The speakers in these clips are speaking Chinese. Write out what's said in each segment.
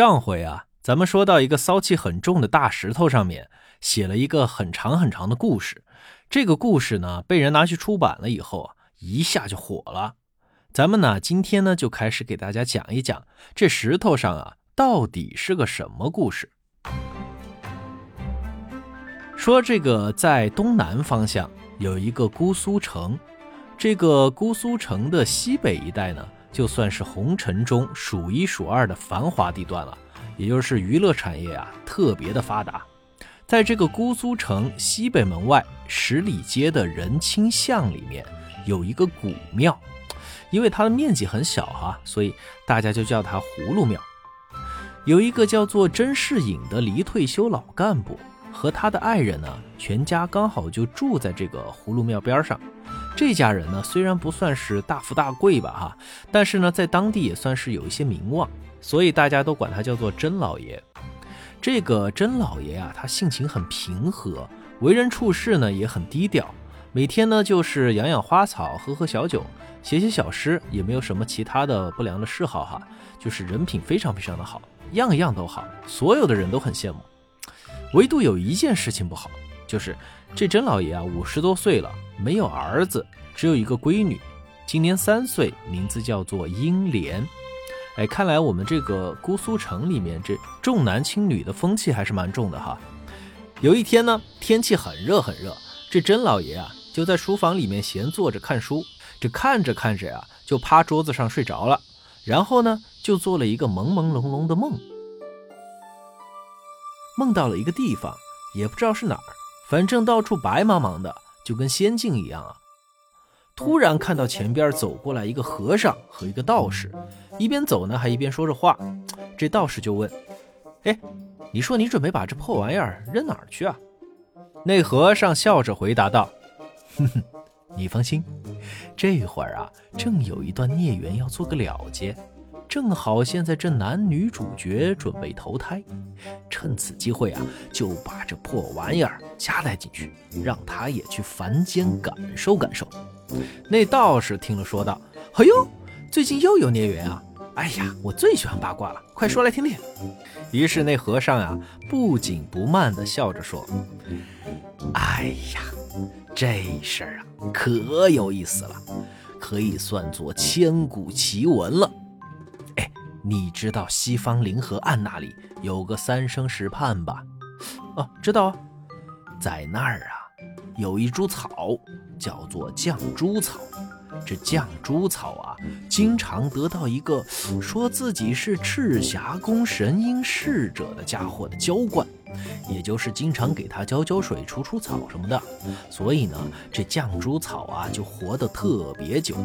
上回啊，咱们说到一个骚气很重的大石头上面写了一个很长很长的故事，这个故事呢被人拿去出版了以后啊，一下就火了。咱们呢今天呢就开始给大家讲一讲这石头上啊到底是个什么故事。说这个在东南方向有一个姑苏城，这个姑苏城的西北一带呢。就算是红尘中数一数二的繁华地段了，也就是娱乐产业啊特别的发达。在这个姑苏城西北门外十里街的仁清巷里面，有一个古庙，因为它的面积很小哈，所以大家就叫它葫芦庙。有一个叫做甄士隐的离退休老干部和他的爱人呢，全家刚好就住在这个葫芦庙边上。这家人呢，虽然不算是大富大贵吧，哈，但是呢，在当地也算是有一些名望，所以大家都管他叫做甄老爷。这个甄老爷啊，他性情很平和，为人处事呢也很低调，每天呢就是养养花草，喝喝小酒，写写小诗，也没有什么其他的不良的嗜好哈，就是人品非常非常的好，样样都好，所有的人都很羡慕。唯独有一件事情不好，就是这甄老爷啊，五十多岁了。没有儿子，只有一个闺女，今年三岁，名字叫做英莲。哎，看来我们这个姑苏城里面这重男轻女的风气还是蛮重的哈。有一天呢，天气很热很热，这甄老爷啊就在书房里面闲坐着看书，这看着看着呀，就趴桌子上睡着了，然后呢就做了一个朦朦胧胧的梦，梦到了一个地方，也不知道是哪儿，反正到处白茫茫的。就跟仙境一样啊！突然看到前边走过来一个和尚和一个道士，一边走呢还一边说着话。这道士就问：“哎，你说你准备把这破玩意儿扔哪儿去啊？”那和尚笑着回答道：“哼哼，你放心，这会儿啊正有一段孽缘要做个了结。”正好现在这男女主角准备投胎，趁此机会啊，就把这破玩意儿夹带进去，让他也去凡间感受感受。那道士听了说道：“哎呦，最近又有孽缘啊！哎呀，我最喜欢八卦了，快说来听听。”于是那和尚啊，不紧不慢地笑着说：“哎呀，这事儿啊，可有意思了，可以算作千古奇闻了。”你知道西方灵河岸那里有个三生石畔吧？哦，知道啊，在那儿啊，有一株草叫做绛珠草。这绛珠草啊，经常得到一个说自己是赤霞宫神瑛侍者的家伙的浇灌，也就是经常给它浇浇水、除除草什么的。所以呢，这绛珠草啊就活得特别久，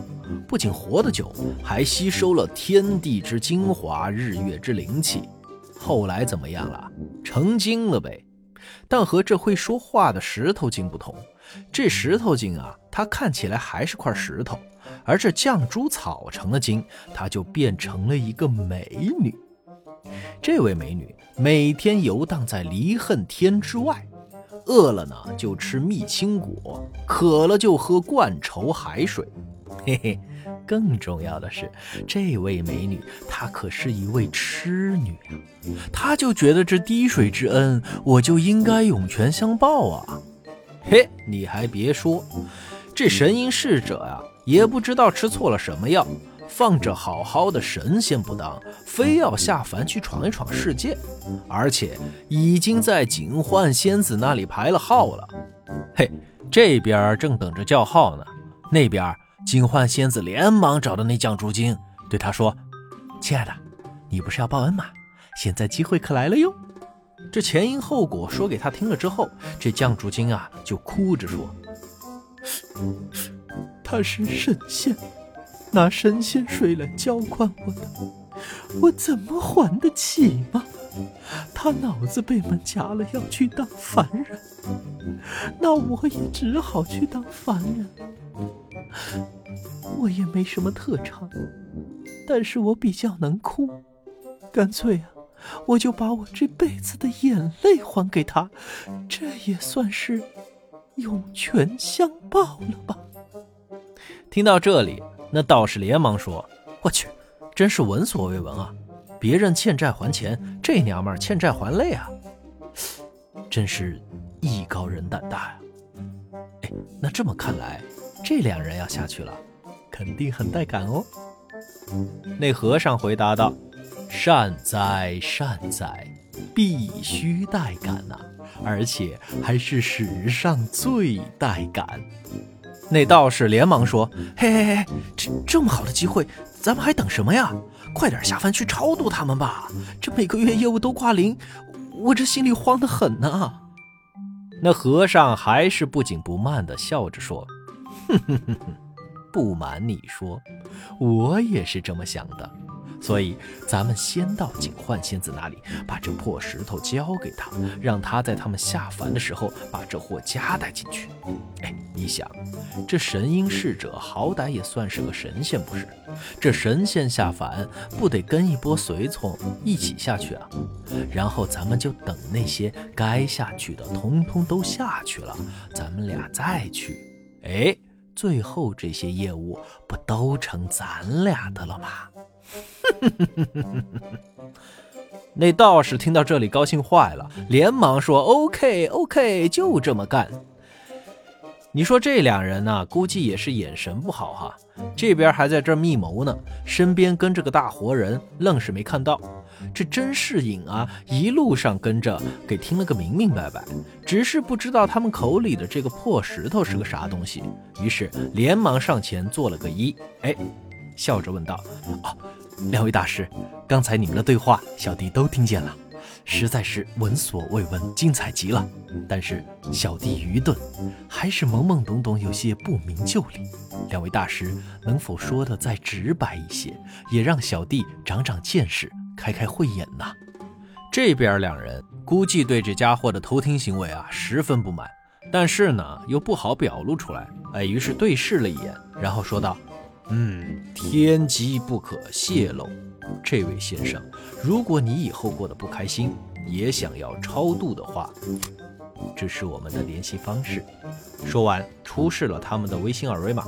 不仅活得久，还吸收了天地之精华、日月之灵气。后来怎么样了？成精了呗。但和这会说话的石头精不同，这石头精啊，它看起来还是块石头，而这绛珠草成了精，它就变成了一个美女。这位美女每天游荡在离恨天之外，饿了呢就吃蜜青果，渴了就喝灌愁海水，嘿嘿。更重要的是，这位美女她可是一位痴女啊！她就觉得这滴水之恩，我就应该涌泉相报啊！嘿，你还别说，这神瑛侍者呀，也不知道吃错了什么药，放着好好的神仙不当，非要下凡去闯一闯世界，而且已经在警幻仙子那里排了号了。嘿，这边正等着叫号呢，那边。警幻仙子连忙找到那绛珠精，对他说：“亲爱的，你不是要报恩吗？现在机会可来了哟！”这前因后果说给他听了之后，这绛珠精啊就哭着说：“他是神仙，拿神仙水来浇灌我的，我怎么还得起吗？他脑子被门夹了，要去当凡人，那我也只好去当凡人。”我也没什么特长，但是我比较能哭，干脆啊，我就把我这辈子的眼泪还给他，这也算是涌泉相报了吧。听到这里，那道士连忙说：“我去，真是闻所未闻啊！别人欠债还钱，这娘们儿欠债还泪啊，真是艺高人胆大呀！哎，那这么看来，这两人要下去了，肯定很带感哦。那和尚回答道：“善哉善哉，必须带感呐，而且还是史上最带感。”那道士连忙说：“嘿嘿嘿，这这么好的机会，咱们还等什么呀？快点下凡去超度他们吧！这每个月业务都挂零，我这心里慌得很呐。”那和尚还是不紧不慢地笑着说：“哼哼哼哼。”不瞒你说，我也是这么想的，所以咱们先到警幻仙子那里，把这破石头交给他，让他在他们下凡的时候把这货夹带进去。哎，你想，这神瑛侍者好歹也算是个神仙不是？这神仙下凡不得跟一波随从一起下去啊？然后咱们就等那些该下去的通通都下去了，咱们俩再去。哎。最后这些业务不都成咱俩的了吗？那道士听到这里高兴坏了，连忙说：“OK OK，就这么干。”你说这两人呢，估计也是眼神不好哈。这边还在这密谋呢，身边跟着个大活人，愣是没看到。这甄士隐啊，一路上跟着，给听了个明明白白，只是不知道他们口里的这个破石头是个啥东西，于是连忙上前做了个揖，哎，笑着问道：“哦，两位大师，刚才你们的对话，小弟都听见了。”实在是闻所未闻，精彩极了。但是小弟愚钝，还是懵懵懂懂，有些不明就里。两位大师能否说的再直白一些，也让小弟长长见识，开开慧眼呐？这边两人估计对这家伙的偷听行为啊十分不满，但是呢又不好表露出来，哎，于是对视了一眼，然后说道：“嗯，天机不可泄露。”这位先生，如果你以后过得不开心，也想要超度的话，这是我们的联系方式。说完，出示了他们的微信二维码。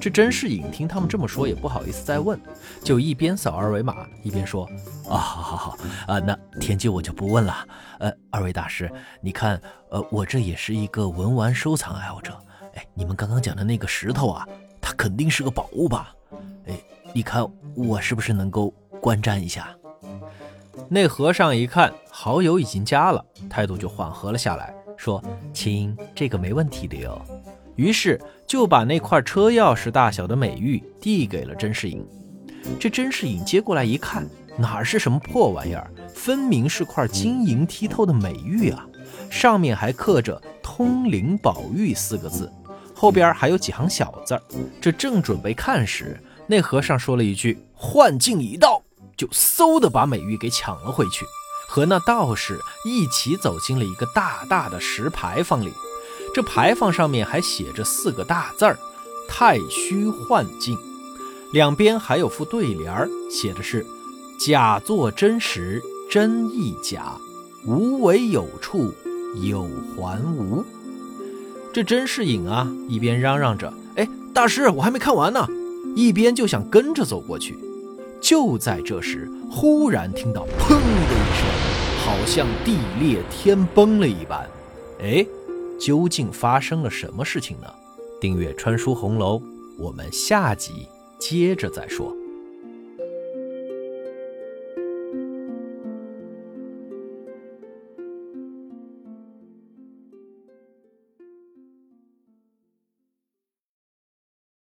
这甄士隐听他们这么说，也不好意思再问，就一边扫二维码，一边说：“啊，好好好，啊，那天机我就不问了。呃，二位大师，你看，呃，我这也是一个文玩收藏爱好者。哎，你们刚刚讲的那个石头啊，肯定是个宝物吧？哎。”你看我是不是能够观战一下？那和尚一看好友已经加了，态度就缓和了下来，说：“亲，这个没问题的哟。”于是就把那块车钥匙大小的美玉递给了甄士隐。这甄士隐接过来一看，哪是什么破玩意儿，分明是块晶莹剔透的美玉啊！上面还刻着“通灵宝玉”四个字，后边还有几行小字。这正准备看时，那和尚说了一句“幻境已到”，就嗖的把美玉给抢了回去，和那道士一起走进了一个大大的石牌坊里。这牌坊上面还写着四个大字儿“太虚幻境”，两边还有副对联，写的是“假作真实，真亦假；无为有处，有还无”。这甄士隐啊，一边嚷嚷着：“哎，大师，我还没看完呢。”一边就想跟着走过去，就在这时，忽然听到“砰”的一声，好像地裂天崩了一般。哎，究竟发生了什么事情呢？订阅“穿书红楼”，我们下集接着再说。